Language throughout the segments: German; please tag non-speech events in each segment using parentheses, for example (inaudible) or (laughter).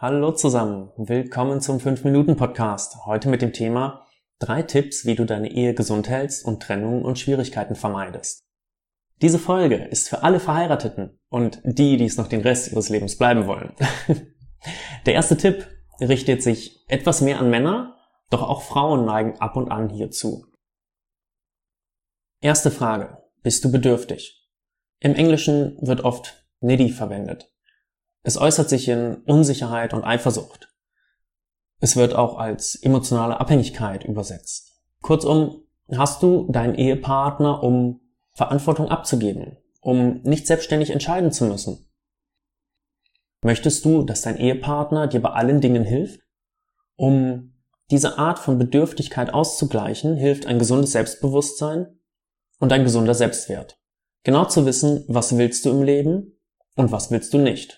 Hallo zusammen, willkommen zum 5-Minuten-Podcast. Heute mit dem Thema drei Tipps, wie du deine Ehe gesund hältst und Trennungen und Schwierigkeiten vermeidest. Diese Folge ist für alle Verheirateten und die, die es noch den Rest ihres Lebens bleiben wollen. (laughs) Der erste Tipp richtet sich etwas mehr an Männer, doch auch Frauen neigen ab und an hierzu. Erste Frage. Bist du bedürftig? Im Englischen wird oft needy verwendet. Es äußert sich in Unsicherheit und Eifersucht. Es wird auch als emotionale Abhängigkeit übersetzt. Kurzum, hast du deinen Ehepartner, um Verantwortung abzugeben, um nicht selbstständig entscheiden zu müssen? Möchtest du, dass dein Ehepartner dir bei allen Dingen hilft? Um diese Art von Bedürftigkeit auszugleichen, hilft ein gesundes Selbstbewusstsein und ein gesunder Selbstwert. Genau zu wissen, was willst du im Leben und was willst du nicht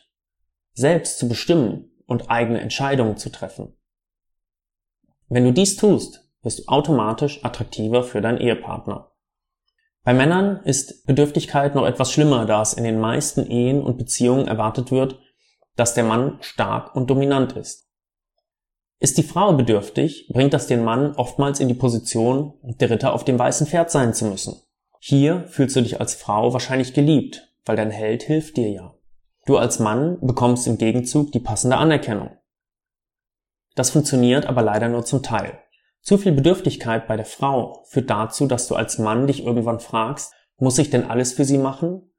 selbst zu bestimmen und eigene Entscheidungen zu treffen. Wenn du dies tust, wirst du automatisch attraktiver für deinen Ehepartner. Bei Männern ist Bedürftigkeit noch etwas schlimmer, da es in den meisten Ehen und Beziehungen erwartet wird, dass der Mann stark und dominant ist. Ist die Frau bedürftig, bringt das den Mann oftmals in die Position, der Ritter auf dem weißen Pferd sein zu müssen. Hier fühlst du dich als Frau wahrscheinlich geliebt, weil dein Held hilft dir ja. Du als Mann bekommst im Gegenzug die passende Anerkennung. Das funktioniert aber leider nur zum Teil. Zu viel Bedürftigkeit bei der Frau führt dazu, dass du als Mann dich irgendwann fragst, muss ich denn alles für sie machen?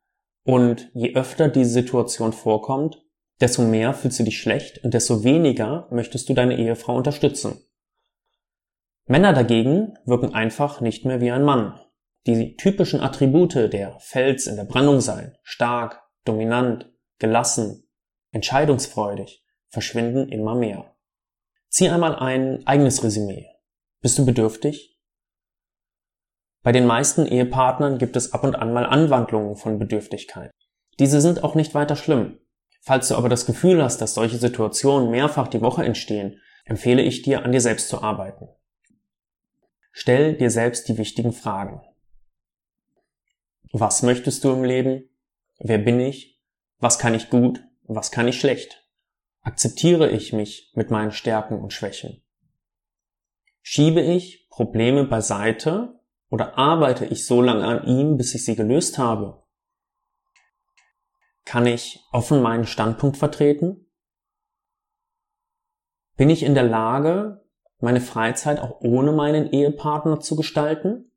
Und je öfter diese Situation vorkommt, desto mehr fühlst du dich schlecht und desto weniger möchtest du deine Ehefrau unterstützen. Männer dagegen wirken einfach nicht mehr wie ein Mann. Die typischen Attribute der Fels in der Brandung sein, stark, dominant, gelassen, entscheidungsfreudig verschwinden immer mehr. Zieh einmal ein eigenes Resümee. Bist du bedürftig? Bei den meisten Ehepartnern gibt es ab und an mal Anwandlungen von Bedürftigkeit. Diese sind auch nicht weiter schlimm. Falls du aber das Gefühl hast, dass solche Situationen mehrfach die Woche entstehen, empfehle ich dir, an dir selbst zu arbeiten. Stell dir selbst die wichtigen Fragen. Was möchtest du im Leben? Wer bin ich? Was kann ich gut? Was kann ich schlecht? Akzeptiere ich mich mit meinen Stärken und Schwächen? Schiebe ich Probleme beiseite oder arbeite ich so lange an ihm, bis ich sie gelöst habe? Kann ich offen meinen Standpunkt vertreten? Bin ich in der Lage, meine Freizeit auch ohne meinen Ehepartner zu gestalten?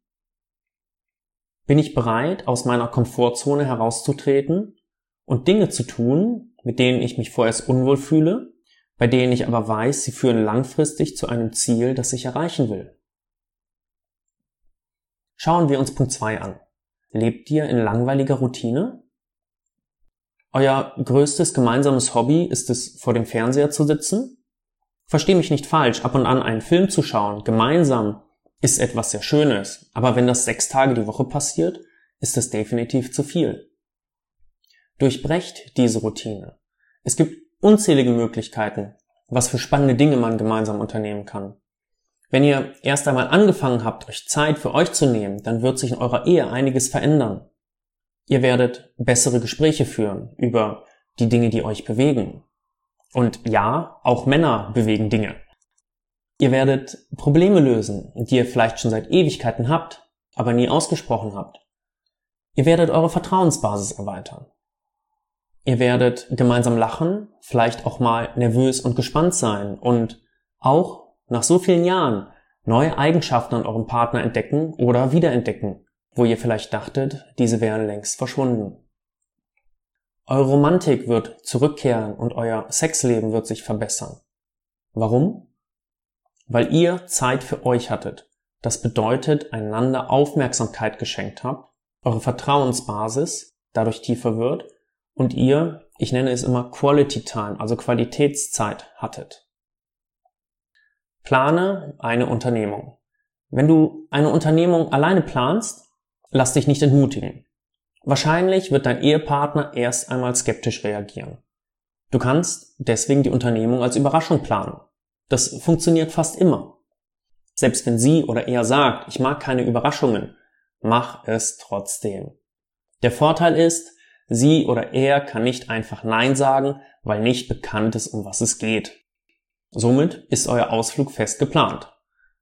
Bin ich bereit, aus meiner Komfortzone herauszutreten und Dinge zu tun, mit denen ich mich vorerst unwohl fühle, bei denen ich aber weiß, sie führen langfristig zu einem Ziel, das ich erreichen will. Schauen wir uns Punkt 2 an. Lebt ihr in langweiliger Routine? Euer größtes gemeinsames Hobby ist es, vor dem Fernseher zu sitzen? Versteh mich nicht falsch, ab und an einen Film zu schauen, gemeinsam, ist etwas sehr Schönes, aber wenn das sechs Tage die Woche passiert, ist es definitiv zu viel. Durchbrecht diese Routine. Es gibt unzählige Möglichkeiten, was für spannende Dinge man gemeinsam unternehmen kann. Wenn ihr erst einmal angefangen habt, euch Zeit für euch zu nehmen, dann wird sich in eurer Ehe einiges verändern. Ihr werdet bessere Gespräche führen über die Dinge, die euch bewegen. Und ja, auch Männer bewegen Dinge. Ihr werdet Probleme lösen, die ihr vielleicht schon seit Ewigkeiten habt, aber nie ausgesprochen habt. Ihr werdet eure Vertrauensbasis erweitern. Ihr werdet gemeinsam lachen, vielleicht auch mal nervös und gespannt sein und auch nach so vielen Jahren neue Eigenschaften an eurem Partner entdecken oder wiederentdecken, wo ihr vielleicht dachtet, diese wären längst verschwunden. Eure Romantik wird zurückkehren und euer Sexleben wird sich verbessern. Warum? Weil ihr Zeit für euch hattet. Das bedeutet, einander Aufmerksamkeit geschenkt habt, eure Vertrauensbasis dadurch tiefer wird und ihr, ich nenne es immer Quality Time, also Qualitätszeit hattet. Plane eine Unternehmung. Wenn du eine Unternehmung alleine planst, lass dich nicht entmutigen. Wahrscheinlich wird dein Ehepartner erst einmal skeptisch reagieren. Du kannst deswegen die Unternehmung als Überraschung planen. Das funktioniert fast immer. Selbst wenn sie oder er sagt, ich mag keine Überraschungen, mach es trotzdem. Der Vorteil ist, Sie oder er kann nicht einfach Nein sagen, weil nicht bekannt ist, um was es geht. Somit ist euer Ausflug fest geplant.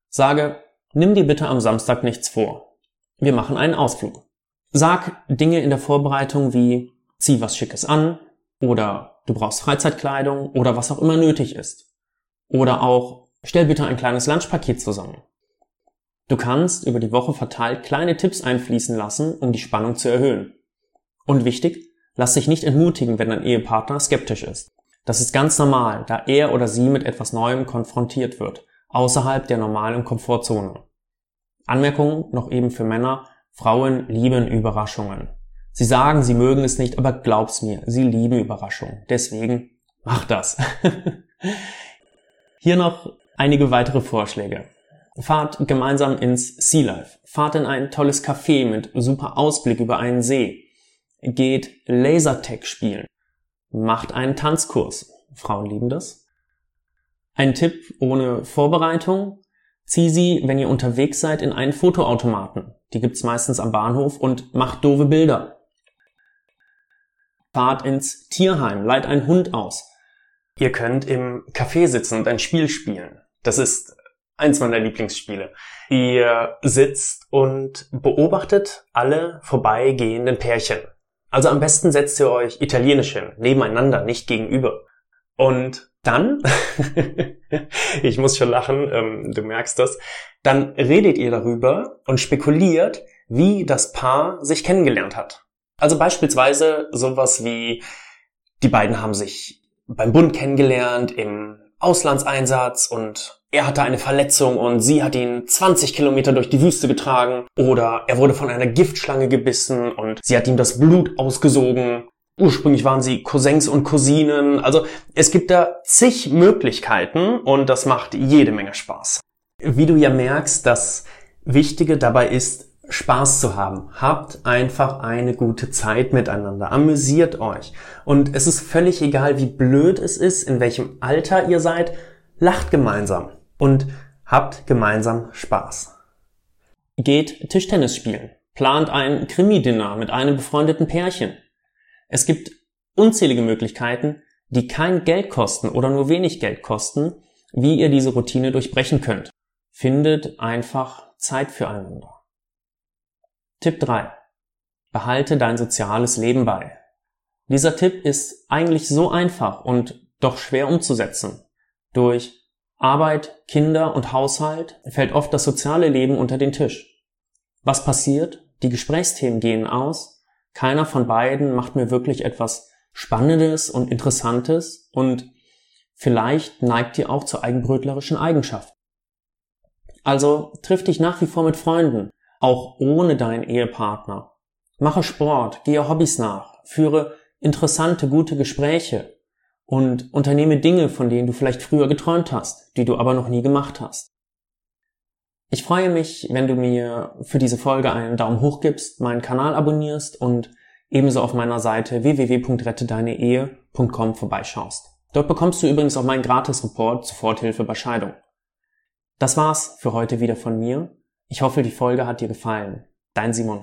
Sage, nimm dir bitte am Samstag nichts vor. Wir machen einen Ausflug. Sag Dinge in der Vorbereitung wie zieh was Schickes an oder du brauchst Freizeitkleidung oder was auch immer nötig ist. Oder auch stell bitte ein kleines Lunchpaket zusammen. Du kannst über die Woche verteilt kleine Tipps einfließen lassen, um die Spannung zu erhöhen. Und wichtig, lass dich nicht entmutigen, wenn dein Ehepartner skeptisch ist. Das ist ganz normal, da er oder sie mit etwas Neuem konfrontiert wird, außerhalb der normalen Komfortzone. Anmerkung noch eben für Männer, Frauen lieben Überraschungen. Sie sagen, sie mögen es nicht, aber glaub's mir, sie lieben Überraschungen. Deswegen mach das. (laughs) Hier noch einige weitere Vorschläge. Fahrt gemeinsam ins Sea Life. Fahrt in ein tolles Café mit super Ausblick über einen See. Geht Lasertag spielen. Macht einen Tanzkurs. Frauen lieben das. Ein Tipp ohne Vorbereitung. Zieh sie, wenn ihr unterwegs seid, in einen Fotoautomaten. Die gibt's meistens am Bahnhof und macht doofe Bilder. Fahrt ins Tierheim, leiht einen Hund aus. Ihr könnt im Café sitzen und ein Spiel spielen. Das ist eins meiner Lieblingsspiele. Ihr sitzt und beobachtet alle vorbeigehenden Pärchen. Also am besten setzt ihr euch italienisch hin, nebeneinander, nicht gegenüber. Und dann, (laughs) ich muss schon lachen, ähm, du merkst das, dann redet ihr darüber und spekuliert, wie das Paar sich kennengelernt hat. Also beispielsweise sowas wie, die beiden haben sich beim Bund kennengelernt, im Auslandseinsatz und er hatte eine Verletzung und sie hat ihn 20 Kilometer durch die Wüste getragen. Oder er wurde von einer Giftschlange gebissen und sie hat ihm das Blut ausgesogen. Ursprünglich waren sie Cousins und Cousinen. Also es gibt da zig Möglichkeiten und das macht jede Menge Spaß. Wie du ja merkst, das Wichtige dabei ist, Spaß zu haben. Habt einfach eine gute Zeit miteinander. Amüsiert euch. Und es ist völlig egal, wie blöd es ist, in welchem Alter ihr seid. Lacht gemeinsam und habt gemeinsam Spaß. Geht Tischtennis spielen. Plant ein Krimi-Dinner mit einem befreundeten Pärchen. Es gibt unzählige Möglichkeiten, die kein Geld kosten oder nur wenig Geld kosten, wie ihr diese Routine durchbrechen könnt. Findet einfach Zeit füreinander. Tipp 3. Behalte dein soziales Leben bei. Dieser Tipp ist eigentlich so einfach und doch schwer umzusetzen. Durch Arbeit, Kinder und Haushalt fällt oft das soziale Leben unter den Tisch. Was passiert? Die Gesprächsthemen gehen aus. Keiner von beiden macht mir wirklich etwas Spannendes und Interessantes und vielleicht neigt ihr auch zu eigenbrötlerischen Eigenschaften. Also triff dich nach wie vor mit Freunden, auch ohne deinen Ehepartner. Mache Sport, gehe Hobbys nach, führe interessante, gute Gespräche, und unternehme Dinge, von denen du vielleicht früher geträumt hast, die du aber noch nie gemacht hast. Ich freue mich, wenn du mir für diese Folge einen Daumen hoch gibst, meinen Kanal abonnierst und ebenso auf meiner Seite www.rettedeineehe.com vorbeischaust. Dort bekommst du übrigens auch meinen Gratis-Report Soforthilfe bei Scheidung. Das war's für heute wieder von mir. Ich hoffe, die Folge hat dir gefallen. Dein Simon.